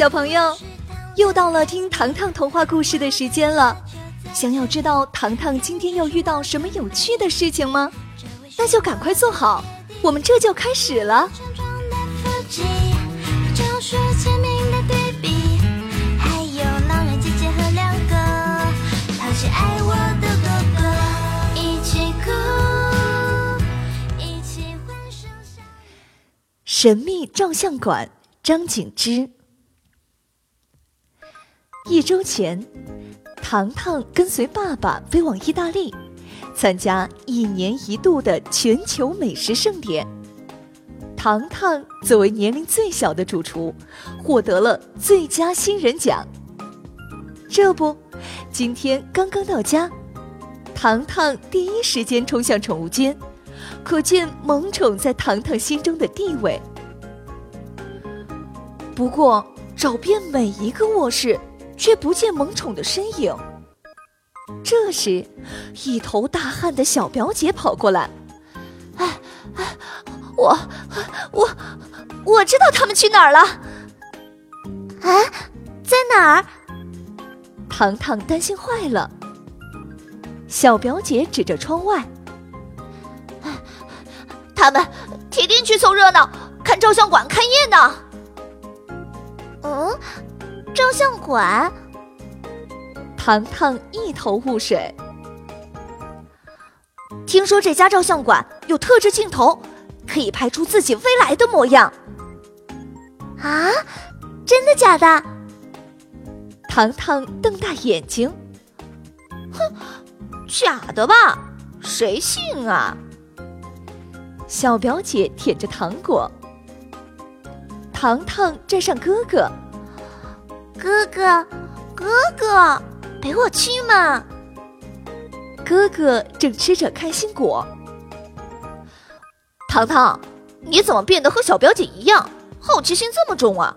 小朋友，又到了听糖糖童话故事的时间了。想要知道糖糖今天又遇到什么有趣的事情吗？那就赶快坐好，我们这就开始了。神秘照相馆，张景之。一周前，糖糖跟随爸爸飞往意大利，参加一年一度的全球美食盛典。糖糖作为年龄最小的主厨，获得了最佳新人奖。这不，今天刚刚到家，糖糖第一时间冲向宠物间，可见萌宠在糖糖心中的地位。不过，找遍每一个卧室，却不见萌宠的身影。这时，一头大汗的小表姐跑过来：“哎哎，我我我知道他们去哪儿了。啊，在哪儿？”糖糖担心坏了。小表姐指着窗外：“他们铁定去凑热闹，看照相馆开业呢。”嗯，照相馆。糖糖一头雾水。听说这家照相馆有特制镜头，可以拍出自己未来的模样。啊，真的假的？糖糖瞪大眼睛。哼，假的吧？谁信啊？小表姐舔着糖果。糖糖站上哥哥，哥哥，哥哥，陪我去嘛！哥哥正吃着开心果。糖糖，你怎么变得和小表姐一样，好奇心这么重啊？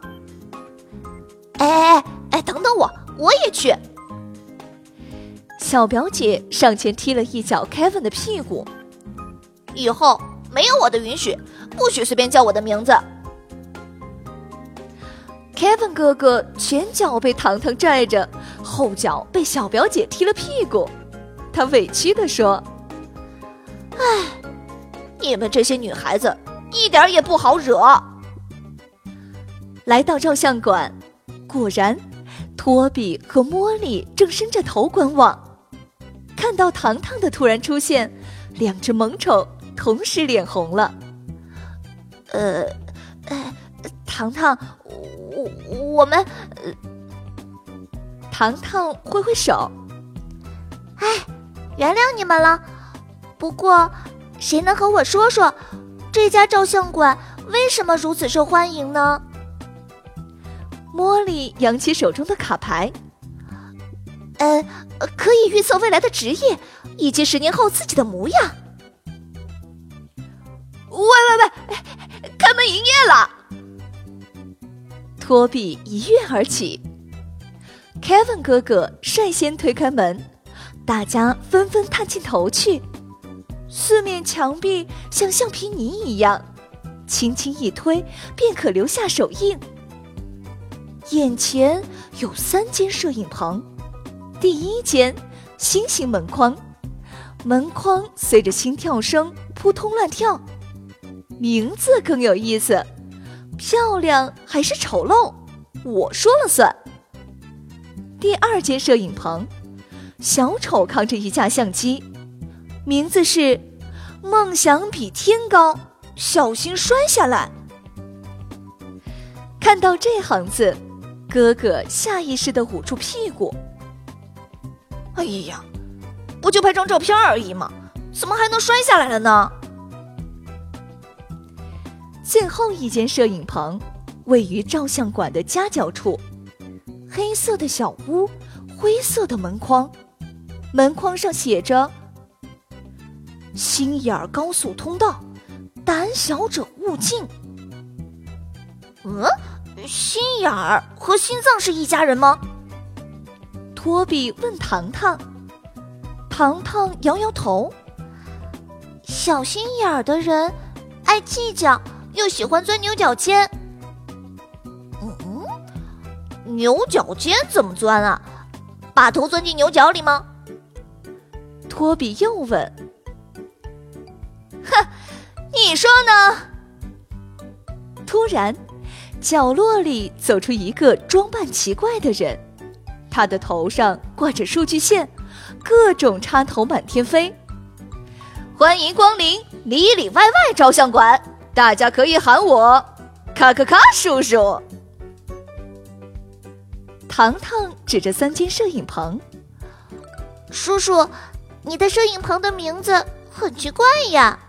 哎哎哎，等等我，我也去。小表姐上前踢了一脚 Kevin 的屁股。以后没有我的允许，不许随便叫我的名字。Kevin 哥哥前脚被糖糖拽着，后脚被小表姐踢了屁股，他委屈地说：“哎，你们这些女孩子一点也不好惹。”来到照相馆，果然，托比和茉莉正伸着头观望。看到糖糖的突然出现，两只萌宠同时脸红了。呃，呃，糖糖。我我们，糖糖挥挥手，哎，原谅你们了。不过，谁能和我说说，这家照相馆为什么如此受欢迎呢？茉莉扬起手中的卡牌，呃，可以预测未来的职业以及十年后自己的模样。喂喂喂，开门营业了！托比一跃而起，Kevin 哥哥率先推开门，大家纷纷探进头去。四面墙壁像橡皮泥一样，轻轻一推便可留下手印。眼前有三间摄影棚，第一间心形门框，门框随着心跳声扑通乱跳。名字更有意思。漂亮还是丑陋，我说了算。第二间摄影棚，小丑扛着一架相机，名字是“梦想比天高，小心摔下来”。看到这行字，哥哥下意识的捂住屁股。哎呀，不就拍张照片而已嘛，怎么还能摔下来了呢？最后一间摄影棚位于照相馆的夹角处，黑色的小屋，灰色的门框，门框上写着“心眼儿高速通道，胆小者勿进”。嗯，心眼儿和心脏是一家人吗？托比问糖糖，糖糖摇摇头。小心眼儿的人爱计较。又喜欢钻牛角尖。嗯，牛角尖怎么钻啊？把头钻进牛角里吗？托比又问。哼，你说呢？突然，角落里走出一个装扮奇怪的人，他的头上挂着数据线，各种插头满天飞。欢迎光临里里外外照相馆，大家可以喊我咔咔咔叔叔。糖糖指着三间摄影棚，叔叔，你的摄影棚的名字很奇怪呀。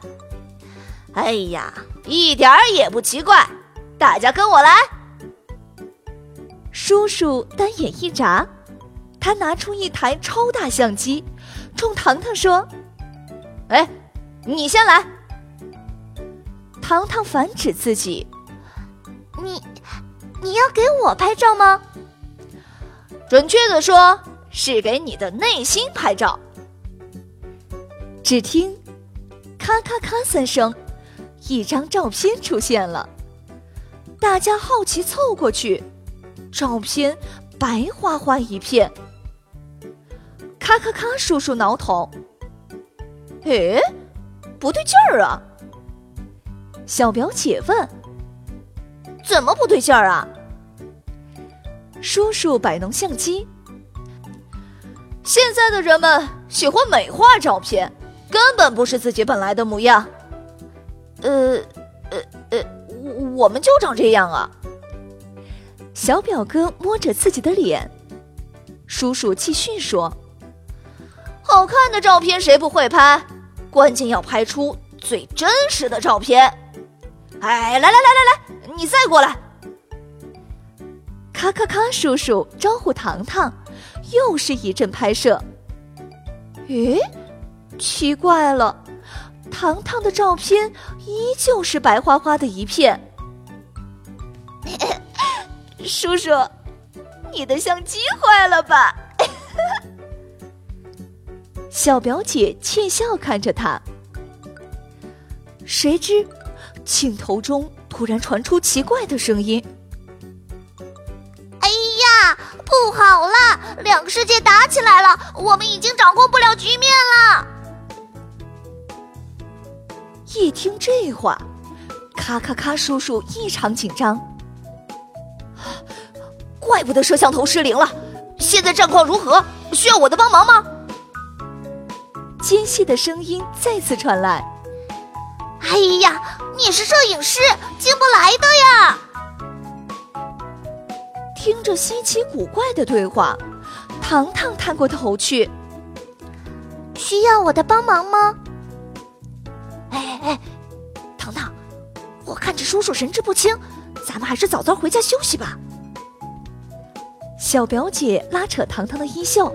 哎呀，一点儿也不奇怪，大家跟我来。叔叔单眼一眨，他拿出一台超大相机，冲糖糖说：“哎，你先来。”糖糖反指自己：“你，你要给我拍照吗？准确的说，是给你的内心拍照。”只听“咔咔咔”三声。一张照片出现了，大家好奇凑过去，照片白花花一片。咔咔咔！叔叔挠头，诶，不对劲儿啊！小表姐问：“怎么不对劲儿啊？”叔叔摆弄相机，现在的人们喜欢美化照片，根本不是自己本来的模样。呃，呃呃，我我们就长这样啊！小表哥摸着自己的脸，叔叔继续说：“好看的照片谁不会拍？关键要拍出最真实的照片。”哎，来来来来来，你再过来！咔咔咔！叔叔招呼糖糖，又是一阵拍摄。咦，奇怪了。糖糖的照片依旧是白花花的一片。叔叔，你的相机坏了吧？小表姐窃笑看着他。谁知，镜头中突然传出奇怪的声音：“哎呀，不好了！两个世界打起来了，我们已经掌控不了局面了。”一听这话，咔咔咔！叔叔异常紧张，怪不得摄像头失灵了。现在战况如何？需要我的帮忙吗？尖细的声音再次传来：“哎呀，你是摄影师，进不来的呀！”听着稀奇古怪的对话，糖糖探过头去：“需要我的帮忙吗？”哎哎，糖糖，我看着叔叔神志不清，咱们还是早早回家休息吧。小表姐拉扯糖糖的衣袖。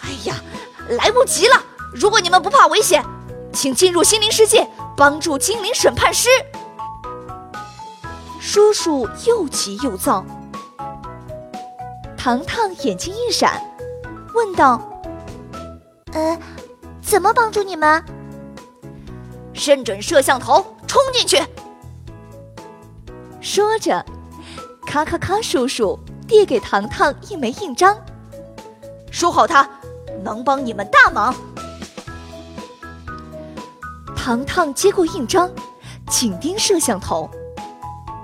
哎呀，来不及了！如果你们不怕危险，请进入心灵世界，帮助精灵审判师。叔叔又急又躁。糖糖眼睛一闪，问道：“呃，怎么帮助你们？”认准摄像头，冲进去！说着，咔咔咔！叔叔递给糖糖一枚印章，收好它，能帮你们大忙。糖糖接过印章，紧盯摄像头。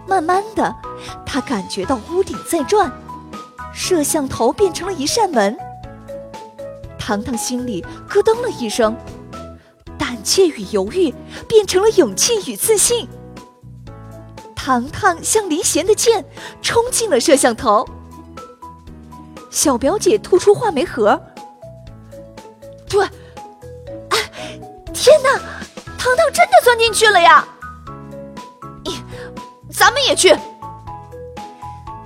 慢慢的，他感觉到屋顶在转，摄像头变成了一扇门。糖糖心里咯噔了一声。胆怯与犹豫变成了勇气与自信。糖糖像离弦的箭，冲进了摄像头。小表姐吐出话梅盒。糖糖真的钻进去了呀！你，咱们也去。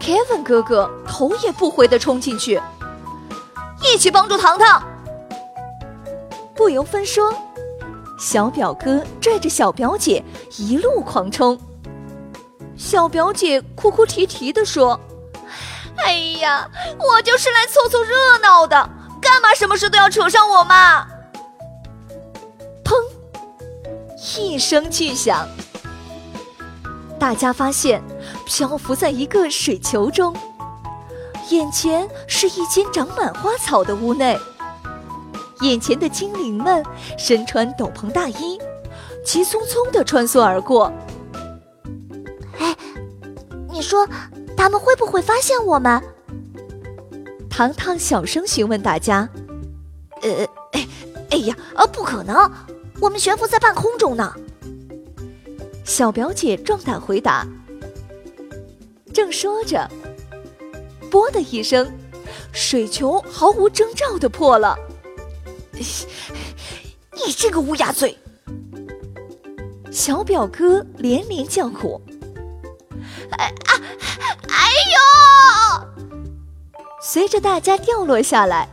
Kevin 哥哥头也不回的冲进去，一起帮助糖糖。不由分说。小表哥拽着小表姐一路狂冲，小表姐哭哭啼啼地说：“哎呀，我就是来凑凑热闹的，干嘛什么事都要扯上我嘛！”一声巨响，大家发现漂浮在一个水球中，眼前是一间长满花草的屋内。眼前的精灵们身穿斗篷大衣，急匆匆地穿梭而过。哎，你说他们会不会发现我们？糖糖小声询问大家：“呃，哎，哎呀，啊，不可能，我们悬浮在半空中呢。”小表姐壮胆回答。正说着，啵的一声，水球毫无征兆的破了。你这个乌鸦嘴！小表哥连连叫苦。哎啊！哎呦！随着大家掉落下来，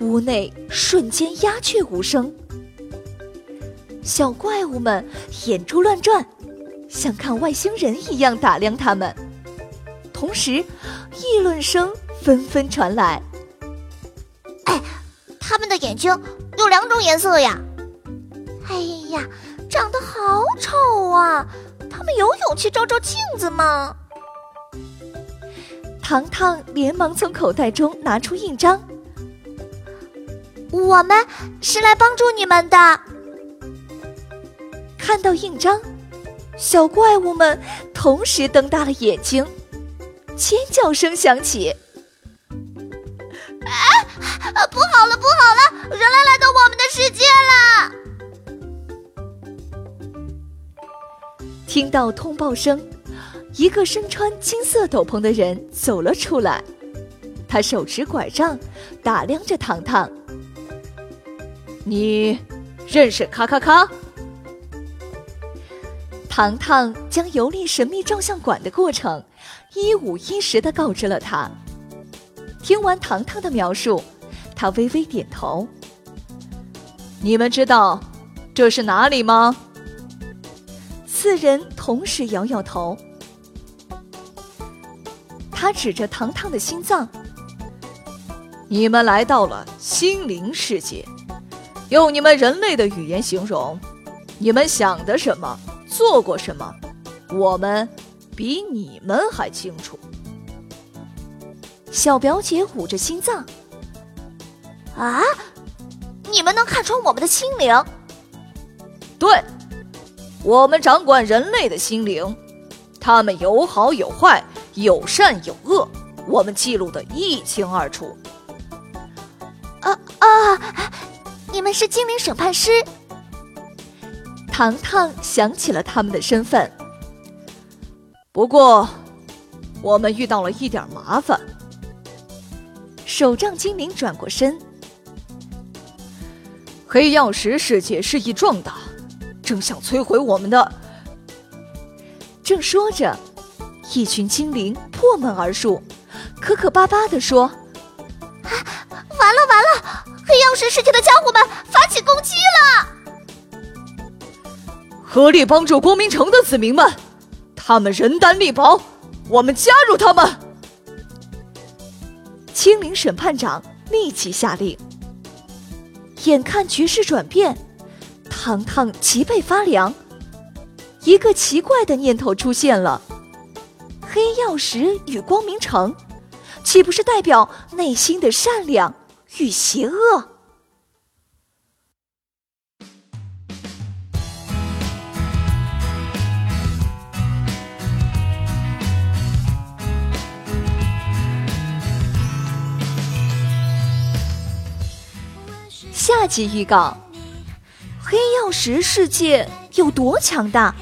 屋内瞬间鸦雀无声。小怪物们眼珠乱转，像看外星人一样打量他们。同时，议论声纷纷传来。哎，他们的眼睛有两种颜色呀！哎呀，长得好丑啊！他们有勇气照照镜子吗？糖糖连忙从口袋中拿出印章。我们是来帮助你们的。看到印章，小怪物们同时瞪大了眼睛。尖叫声响起！啊！不好了，不好了！人类来到我们的世界了！听到通报声，一个身穿金色斗篷的人走了出来。他手持拐杖，打量着糖糖。你认识咔咔咔？糖糖将游历神秘照相馆的过程。一五一十的告知了他。听完糖糖的描述，他微微点头。你们知道这是哪里吗？四人同时摇摇头。他指着糖糖的心脏。你们来到了心灵世界，用你们人类的语言形容，你们想的什么，做过什么，我们。比你们还清楚。小表姐捂着心脏。啊！你们能看穿我们的心灵？对，我们掌管人类的心灵，他们有好有坏，有善有恶，我们记录的一清二楚。啊啊！你们是精灵审判师？糖糖想起了他们的身份。不过，我们遇到了一点麻烦。手杖精灵转过身，黑曜石世界日益壮大，正想摧毁我们的。正说着，一群精灵破门而入，磕磕巴巴的说：“啊，完了完了！黑曜石世界的家伙们发起攻击了！合力帮助光明城的子民们！”他们人单力薄，我们加入他们。精灵审判长立即下令。眼看局势转变，糖糖脊背发凉。一个奇怪的念头出现了：黑曜石与光明城，岂不是代表内心的善良与邪恶？下集预告：黑曜石世界有多强大？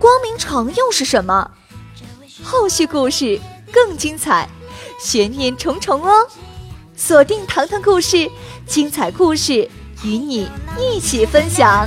光明城又是什么？后续故事更精彩，悬念重重哦！锁定糖糖故事，精彩故事与你一起分享。